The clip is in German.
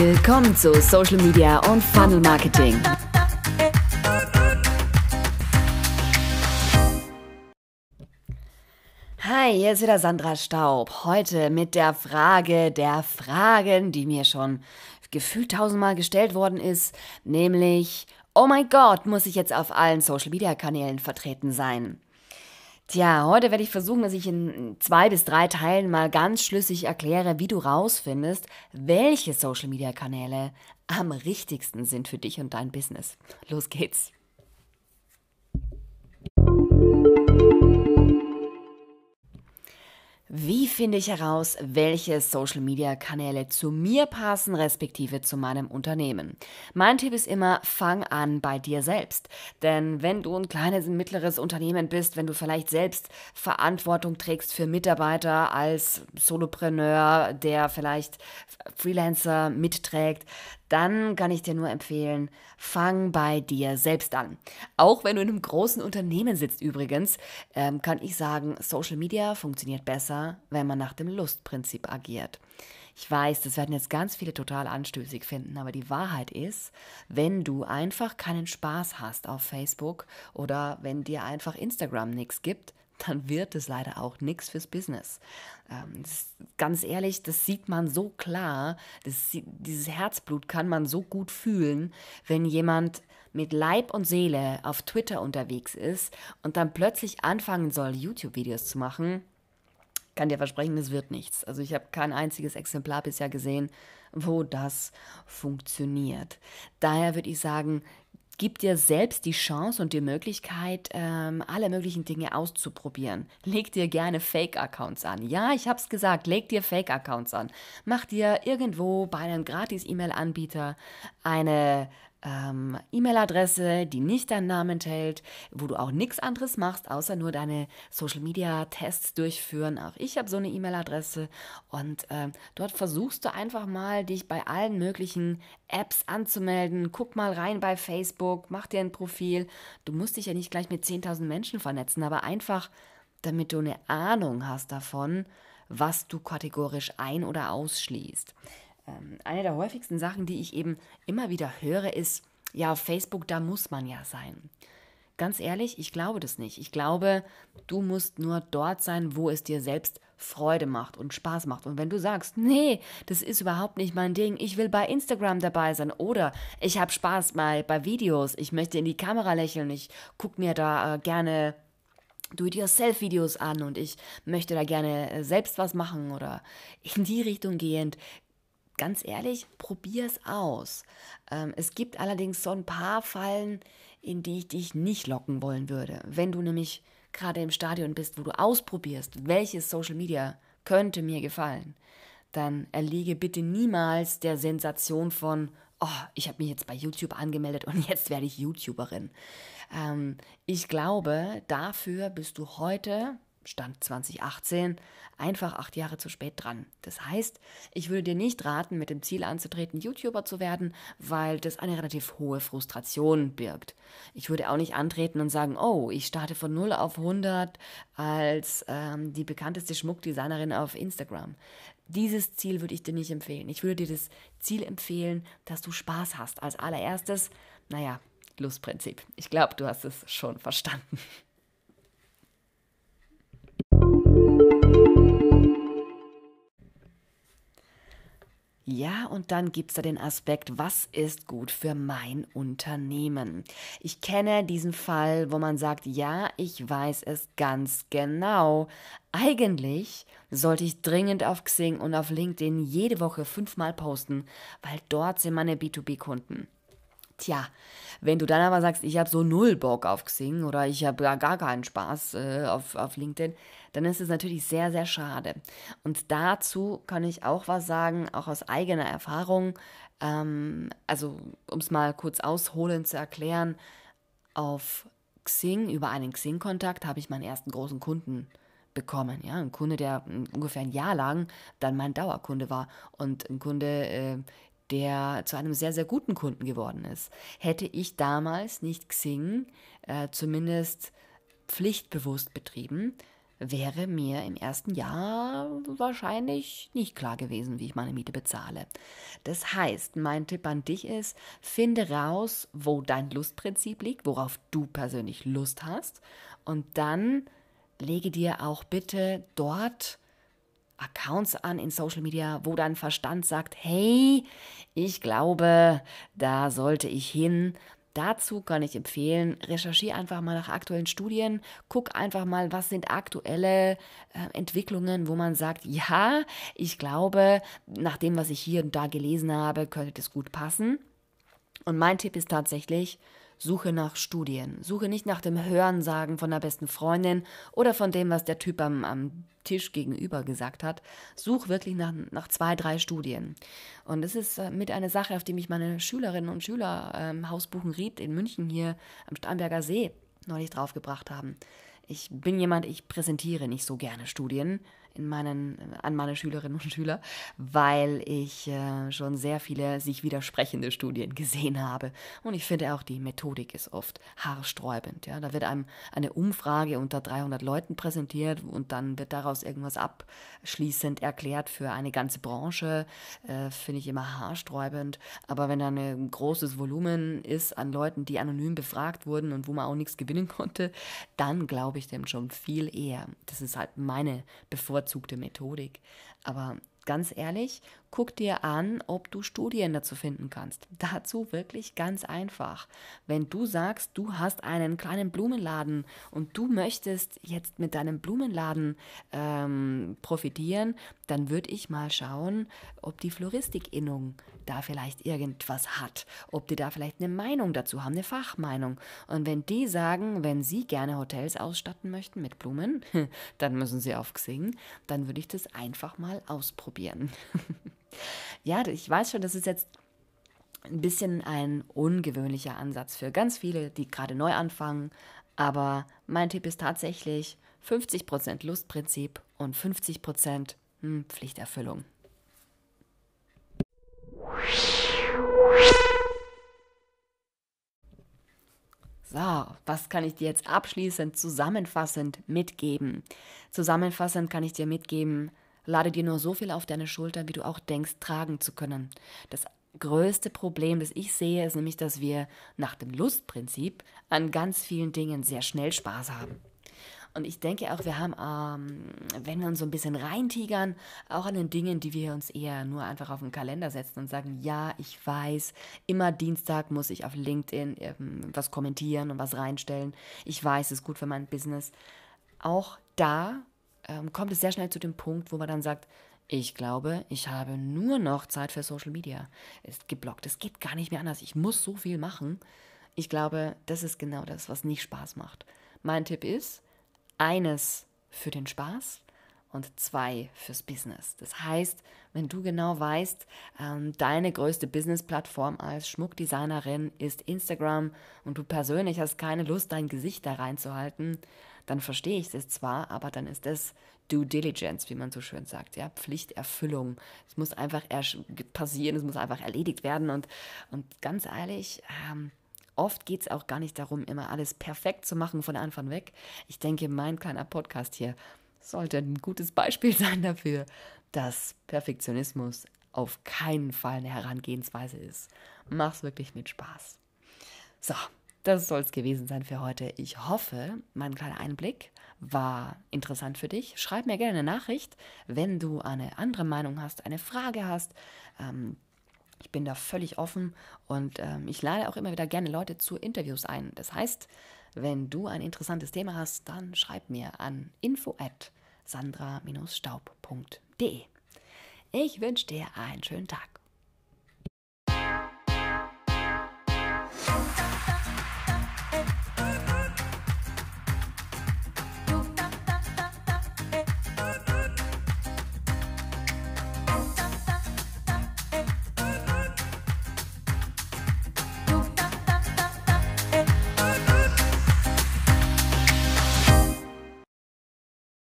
Willkommen zu Social Media und Funnel Marketing. Hi, hier ist wieder Sandra Staub. Heute mit der Frage der Fragen, die mir schon gefühlt tausendmal gestellt worden ist, nämlich, oh mein Gott, muss ich jetzt auf allen Social Media Kanälen vertreten sein? Tja, heute werde ich versuchen, dass ich in zwei bis drei Teilen mal ganz schlüssig erkläre, wie du rausfindest, welche Social Media Kanäle am richtigsten sind für dich und dein Business. Los geht's. Wie finde ich heraus, welche Social-Media-Kanäle zu mir passen, respektive zu meinem Unternehmen? Mein Tipp ist immer, fang an bei dir selbst. Denn wenn du ein kleines, ein mittleres Unternehmen bist, wenn du vielleicht selbst Verantwortung trägst für Mitarbeiter als Solopreneur, der vielleicht Freelancer mitträgt, dann kann ich dir nur empfehlen, fang bei dir selbst an. Auch wenn du in einem großen Unternehmen sitzt übrigens, ähm, kann ich sagen, Social Media funktioniert besser, wenn man nach dem Lustprinzip agiert. Ich weiß, das werden jetzt ganz viele total anstößig finden, aber die Wahrheit ist, wenn du einfach keinen Spaß hast auf Facebook oder wenn dir einfach Instagram nichts gibt, dann wird es leider auch nichts fürs Business. Ähm, ganz ehrlich, das sieht man so klar, das, dieses Herzblut kann man so gut fühlen, wenn jemand mit Leib und Seele auf Twitter unterwegs ist und dann plötzlich anfangen soll, YouTube-Videos zu machen. Kann dir versprechen, es wird nichts. Also ich habe kein einziges Exemplar bisher gesehen, wo das funktioniert. Daher würde ich sagen, Gib dir selbst die Chance und die Möglichkeit, ähm, alle möglichen Dinge auszuprobieren. Leg dir gerne Fake-Accounts an. Ja, ich habe es gesagt, leg dir Fake-Accounts an. Mach dir irgendwo bei einem Gratis-E-Mail-Anbieter eine ähm, E-Mail-Adresse, die nicht deinen Namen enthält, wo du auch nichts anderes machst, außer nur deine Social-Media-Tests durchführen. Auch ich habe so eine E-Mail-Adresse und ähm, dort versuchst du einfach mal, dich bei allen möglichen Apps anzumelden. Guck mal rein bei Facebook, mach dir ein Profil. Du musst dich ja nicht gleich mit 10.000 Menschen vernetzen, aber einfach, damit du eine Ahnung hast davon, was du kategorisch ein- oder ausschließt. Ähm, eine der häufigsten Sachen, die ich eben immer wieder höre, ist, ja, auf Facebook, da muss man ja sein. Ganz ehrlich, ich glaube das nicht. Ich glaube, du musst nur dort sein, wo es dir selbst Freude macht und Spaß macht. Und wenn du sagst, nee, das ist überhaupt nicht mein Ding, ich will bei Instagram dabei sein oder ich habe Spaß bei, bei Videos, ich möchte in die Kamera lächeln, ich gucke mir da äh, gerne Do-it-yourself-Videos an und ich möchte da gerne äh, selbst was machen oder in die Richtung gehend, ganz ehrlich, probier es aus. Ähm, es gibt allerdings so ein paar Fallen, in die ich dich nicht locken wollen würde. Wenn du nämlich gerade im Stadion bist, wo du ausprobierst, welches Social Media könnte mir gefallen, dann erliege bitte niemals der Sensation von, oh, ich habe mich jetzt bei YouTube angemeldet und jetzt werde ich YouTuberin. Ähm, ich glaube, dafür bist du heute Stand 2018, einfach acht Jahre zu spät dran. Das heißt, ich würde dir nicht raten, mit dem Ziel anzutreten, YouTuber zu werden, weil das eine relativ hohe Frustration birgt. Ich würde auch nicht antreten und sagen, oh, ich starte von 0 auf 100 als ähm, die bekannteste Schmuckdesignerin auf Instagram. Dieses Ziel würde ich dir nicht empfehlen. Ich würde dir das Ziel empfehlen, dass du Spaß hast. Als allererstes, naja, Lustprinzip. Ich glaube, du hast es schon verstanden. Ja, und dann gibt es da den Aspekt, was ist gut für mein Unternehmen? Ich kenne diesen Fall, wo man sagt, ja, ich weiß es ganz genau. Eigentlich sollte ich dringend auf Xing und auf LinkedIn jede Woche fünfmal posten, weil dort sind meine B2B-Kunden. Tja, wenn du dann aber sagst, ich habe so null Bock auf Xing oder ich habe gar, gar keinen Spaß äh, auf, auf LinkedIn, dann ist es natürlich sehr, sehr schade. Und dazu kann ich auch was sagen, auch aus eigener Erfahrung. Ähm, also, um es mal kurz ausholend zu erklären, auf Xing, über einen Xing-Kontakt, habe ich meinen ersten großen Kunden bekommen. Ja, ein Kunde, der ungefähr ein Jahr lang dann mein Dauerkunde war und ein Kunde, äh, der zu einem sehr, sehr guten Kunden geworden ist. Hätte ich damals nicht Xing äh, zumindest pflichtbewusst betrieben, wäre mir im ersten Jahr wahrscheinlich nicht klar gewesen, wie ich meine Miete bezahle. Das heißt, mein Tipp an dich ist, finde raus, wo dein Lustprinzip liegt, worauf du persönlich Lust hast und dann lege dir auch bitte dort Accounts an in Social Media, wo dein Verstand sagt, hey, ich glaube, da sollte ich hin. Dazu kann ich empfehlen, recherchiere einfach mal nach aktuellen Studien, guck einfach mal, was sind aktuelle äh, Entwicklungen, wo man sagt, ja, ich glaube, nach dem, was ich hier und da gelesen habe, könnte das gut passen. Und mein Tipp ist tatsächlich, Suche nach Studien. Suche nicht nach dem Hörensagen von der besten Freundin oder von dem, was der Typ am, am Tisch gegenüber gesagt hat. Such wirklich nach, nach zwei, drei Studien. Und das ist äh, mit einer Sache, auf die mich meine Schülerinnen und Schüler ähm, Hausbuchen Ried in München hier am Starnberger See neulich draufgebracht haben. Ich bin jemand, ich präsentiere nicht so gerne Studien in meinen, an meine Schülerinnen und Schüler, weil ich äh, schon sehr viele sich widersprechende Studien gesehen habe. Und ich finde auch, die Methodik ist oft haarsträubend. Ja? Da wird einem eine Umfrage unter 300 Leuten präsentiert und dann wird daraus irgendwas abschließend erklärt für eine ganze Branche. Äh, finde ich immer haarsträubend. Aber wenn da ein großes Volumen ist an Leuten, die anonym befragt wurden und wo man auch nichts gewinnen konnte, dann glaube ich dem schon viel eher. Das ist halt meine Bevorzugung bevorzugte Methodik. Aber ganz ehrlich, guck dir an, ob du Studien dazu finden kannst. Dazu wirklich ganz einfach. Wenn du sagst, du hast einen kleinen Blumenladen und du möchtest jetzt mit deinem Blumenladen ähm, profitieren, dann würde ich mal schauen, ob die Floristik-Innung da vielleicht irgendwas hat, ob die da vielleicht eine Meinung dazu haben, eine Fachmeinung. Und wenn die sagen, wenn sie gerne Hotels ausstatten möchten mit Blumen, dann müssen sie auf Xing, dann würde ich das einfach mal ausprobieren. ja, ich weiß schon, das ist jetzt ein bisschen ein ungewöhnlicher Ansatz für ganz viele, die gerade neu anfangen. Aber mein Tipp ist tatsächlich 50% Lustprinzip und 50% hm, Pflichterfüllung. So, was kann ich dir jetzt abschließend zusammenfassend mitgeben? Zusammenfassend kann ich dir mitgeben, lade dir nur so viel auf deine Schulter, wie du auch denkst, tragen zu können. Das größte Problem, das ich sehe, ist nämlich, dass wir nach dem Lustprinzip an ganz vielen Dingen sehr schnell Spaß haben. Und ich denke auch, wir haben, ähm, wenn wir uns so ein bisschen reintigern, auch an den Dingen, die wir uns eher nur einfach auf den Kalender setzen und sagen, ja, ich weiß, immer Dienstag muss ich auf LinkedIn ähm, was kommentieren und was reinstellen. Ich weiß, es ist gut für mein Business. Auch da ähm, kommt es sehr schnell zu dem Punkt, wo man dann sagt, ich glaube, ich habe nur noch Zeit für Social Media. Ist geblockt. Es geht gar nicht mehr anders. Ich muss so viel machen. Ich glaube, das ist genau das, was nicht Spaß macht. Mein Tipp ist, eines für den Spaß und zwei fürs Business. Das heißt, wenn du genau weißt, ähm, deine größte Business-Plattform als Schmuckdesignerin ist Instagram und du persönlich hast keine Lust, dein Gesicht da reinzuhalten, dann verstehe ich das zwar, aber dann ist das Due Diligence, wie man so schön sagt, ja, Pflichterfüllung. Es muss einfach passieren, es muss einfach erledigt werden und, und ganz ehrlich, ähm, Oft geht es auch gar nicht darum, immer alles perfekt zu machen von Anfang weg. Ich denke, mein kleiner Podcast hier sollte ein gutes Beispiel sein dafür, dass Perfektionismus auf keinen Fall eine Herangehensweise ist. Mach's wirklich mit Spaß. So, das soll es gewesen sein für heute. Ich hoffe, mein kleiner Einblick war interessant für dich. Schreib mir gerne eine Nachricht, wenn du eine andere Meinung hast, eine Frage hast. Ähm, ich bin da völlig offen und ähm, ich lade auch immer wieder gerne Leute zu Interviews ein. Das heißt, wenn du ein interessantes Thema hast, dann schreib mir an info at sandra-staub.de. Ich wünsche dir einen schönen Tag.